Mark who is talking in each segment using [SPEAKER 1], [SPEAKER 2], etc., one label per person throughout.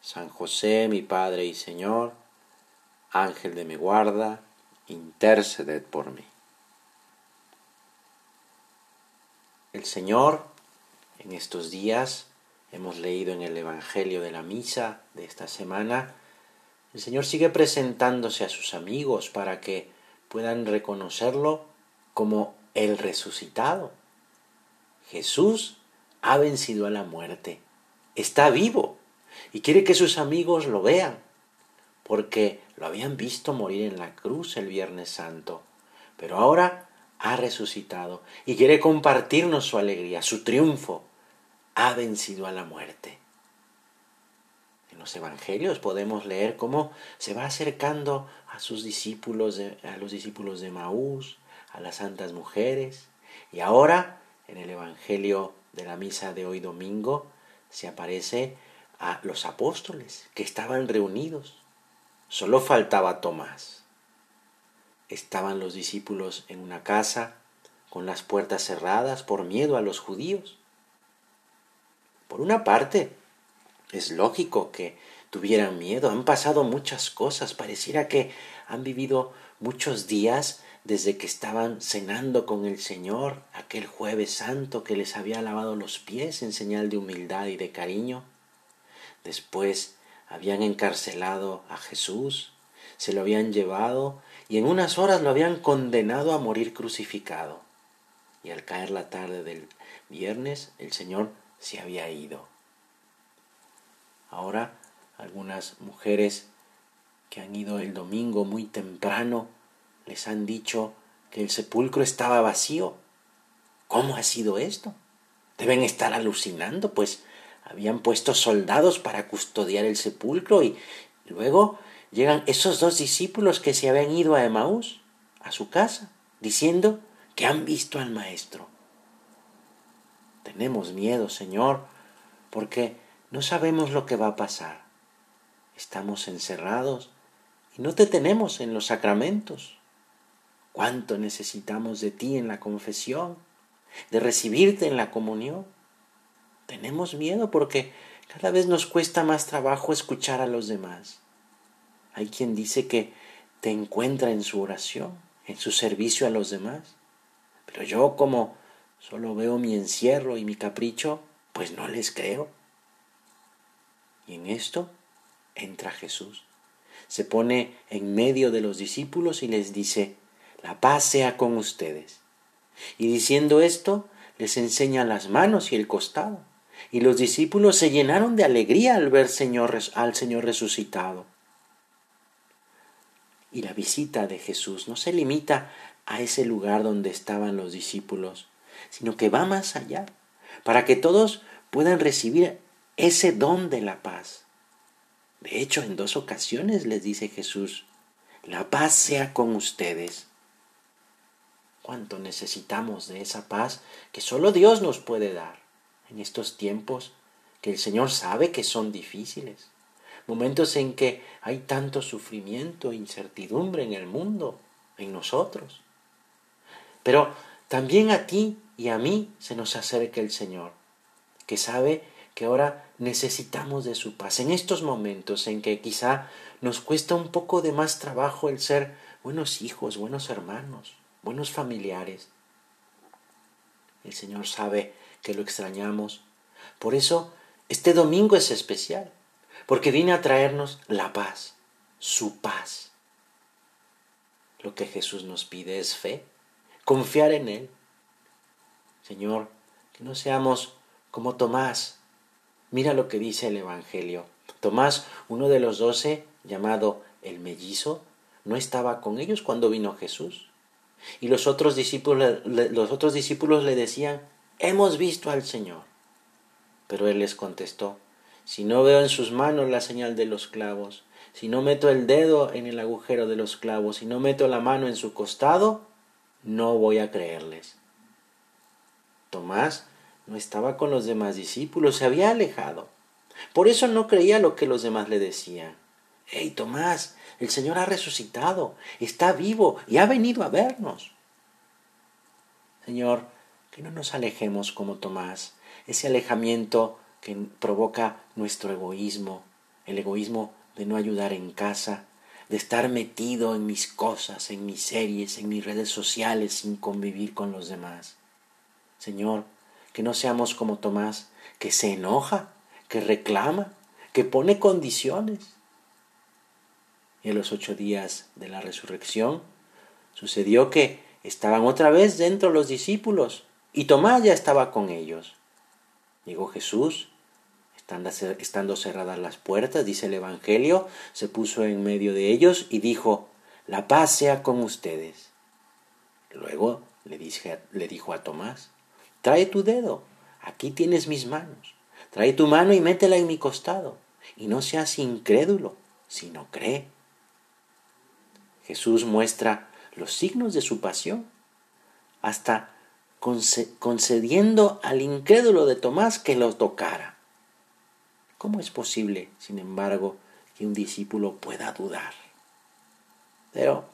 [SPEAKER 1] San José, mi Padre y Señor, Ángel de mi guarda, interceded por mí. El Señor, en estos días, hemos leído en el Evangelio de la Misa de esta semana, el Señor sigue presentándose a sus amigos para que puedan reconocerlo como el resucitado. Jesús ha vencido a la muerte, está vivo y quiere que sus amigos lo vean, porque lo habían visto morir en la cruz el Viernes Santo, pero ahora ha resucitado y quiere compartirnos su alegría, su triunfo. Ha vencido a la muerte. En los evangelios podemos leer cómo se va acercando a sus discípulos, a los discípulos de Maús, a las santas mujeres, y ahora en el evangelio de la misa de hoy domingo se aparece a los apóstoles que estaban reunidos. Solo faltaba Tomás. Estaban los discípulos en una casa con las puertas cerradas por miedo a los judíos. Por una parte, es lógico que tuvieran miedo, han pasado muchas cosas, pareciera que han vivido muchos días desde que estaban cenando con el Señor aquel jueves santo que les había lavado los pies en señal de humildad y de cariño. Después habían encarcelado a Jesús, se lo habían llevado y en unas horas lo habían condenado a morir crucificado. Y al caer la tarde del viernes el Señor se había ido. Ahora algunas mujeres que han ido el domingo muy temprano les han dicho que el sepulcro estaba vacío. ¿Cómo ha sido esto? Deben estar alucinando, pues habían puesto soldados para custodiar el sepulcro y luego llegan esos dos discípulos que se habían ido a Emaús, a su casa, diciendo que han visto al Maestro. Tenemos miedo, Señor, porque no sabemos lo que va a pasar. Estamos encerrados y no te tenemos en los sacramentos. ¿Cuánto necesitamos de ti en la confesión, de recibirte en la comunión? Tenemos miedo porque cada vez nos cuesta más trabajo escuchar a los demás. Hay quien dice que te encuentra en su oración, en su servicio a los demás. Pero yo como solo veo mi encierro y mi capricho, pues no les creo. Y en esto entra Jesús. Se pone en medio de los discípulos y les dice, la paz sea con ustedes. Y diciendo esto, les enseña las manos y el costado y los discípulos se llenaron de alegría al ver al Señor resucitado. Y la visita de Jesús no se limita a ese lugar donde estaban los discípulos, sino que va más allá, para que todos puedan recibir ese don de la paz. De hecho, en dos ocasiones les dice Jesús, la paz sea con ustedes. ¿Cuánto necesitamos de esa paz que solo Dios nos puede dar? En estos tiempos que el Señor sabe que son difíciles, momentos en que hay tanto sufrimiento e incertidumbre en el mundo, en nosotros. Pero también a ti y a mí se nos acerca el Señor, que sabe que ahora necesitamos de su paz, en estos momentos en que quizá nos cuesta un poco de más trabajo el ser buenos hijos, buenos hermanos, buenos familiares. El Señor sabe que lo extrañamos. Por eso, este domingo es especial, porque viene a traernos la paz, su paz. Lo que Jesús nos pide es fe, confiar en Él. Señor, que no seamos como Tomás. Mira lo que dice el Evangelio. Tomás, uno de los doce, llamado el mellizo, no estaba con ellos cuando vino Jesús. Y los otros discípulos, los otros discípulos le decían, hemos visto al Señor. Pero él les contestó, si no veo en sus manos la señal de los clavos, si no meto el dedo en el agujero de los clavos, si no meto la mano en su costado, no voy a creerles. Tomás no estaba con los demás discípulos, se había alejado. Por eso no creía lo que los demás le decían. Hey, Tomás, el Señor ha resucitado, está vivo y ha venido a vernos. Señor, que no nos alejemos como Tomás, ese alejamiento que provoca nuestro egoísmo, el egoísmo de no ayudar en casa, de estar metido en mis cosas, en mis series, en mis redes sociales sin convivir con los demás. Señor, que no seamos como Tomás, que se enoja, que reclama, que pone condiciones. Y en los ocho días de la resurrección sucedió que estaban otra vez dentro los discípulos y Tomás ya estaba con ellos. Llegó Jesús Estando cerradas las puertas, dice el Evangelio, se puso en medio de ellos y dijo, la paz sea con ustedes. Luego le, le dijo a Tomás, trae tu dedo, aquí tienes mis manos, trae tu mano y métela en mi costado, y no seas incrédulo, sino cree. Jesús muestra los signos de su pasión, hasta concediendo al incrédulo de Tomás que lo tocara. ¿Cómo es posible, sin embargo, que un discípulo pueda dudar? Pero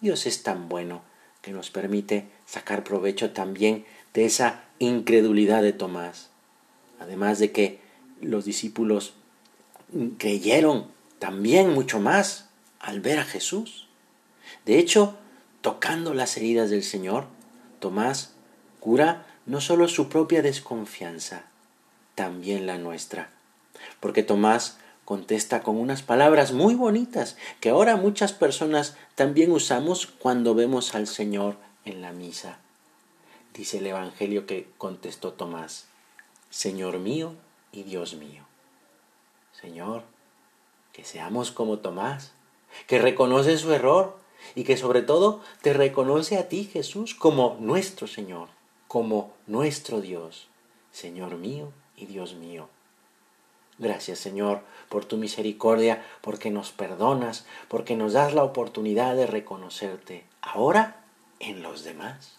[SPEAKER 1] Dios es tan bueno que nos permite sacar provecho también de esa incredulidad de Tomás. Además de que los discípulos creyeron también mucho más al ver a Jesús. De hecho, tocando las heridas del Señor, Tomás cura no solo su propia desconfianza, también la nuestra porque Tomás contesta con unas palabras muy bonitas que ahora muchas personas también usamos cuando vemos al Señor en la misa. Dice el Evangelio que contestó Tomás, Señor mío y Dios mío. Señor, que seamos como Tomás, que reconoce su error y que sobre todo te reconoce a ti, Jesús, como nuestro Señor, como nuestro Dios, Señor mío y Dios mío. Gracias Señor por tu misericordia, porque nos perdonas, porque nos das la oportunidad de reconocerte ahora en los demás.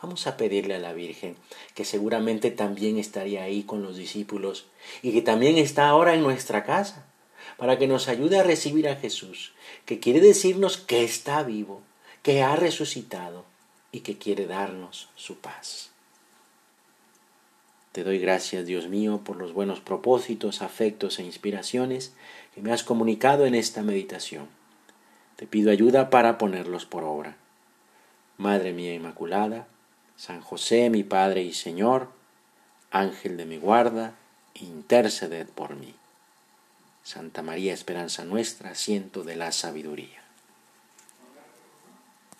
[SPEAKER 1] Vamos a pedirle a la Virgen, que seguramente también estaría ahí con los discípulos y que también está ahora en nuestra casa, para que nos ayude a recibir a Jesús, que quiere decirnos que está vivo, que ha resucitado y que quiere darnos su paz. Te doy gracias, Dios mío, por los buenos propósitos, afectos e inspiraciones que me has comunicado en esta meditación. Te pido ayuda para ponerlos por obra. Madre mía Inmaculada, San José, mi Padre y Señor, Ángel de mi guarda, interceded por mí. Santa María, esperanza nuestra, asiento de la sabiduría.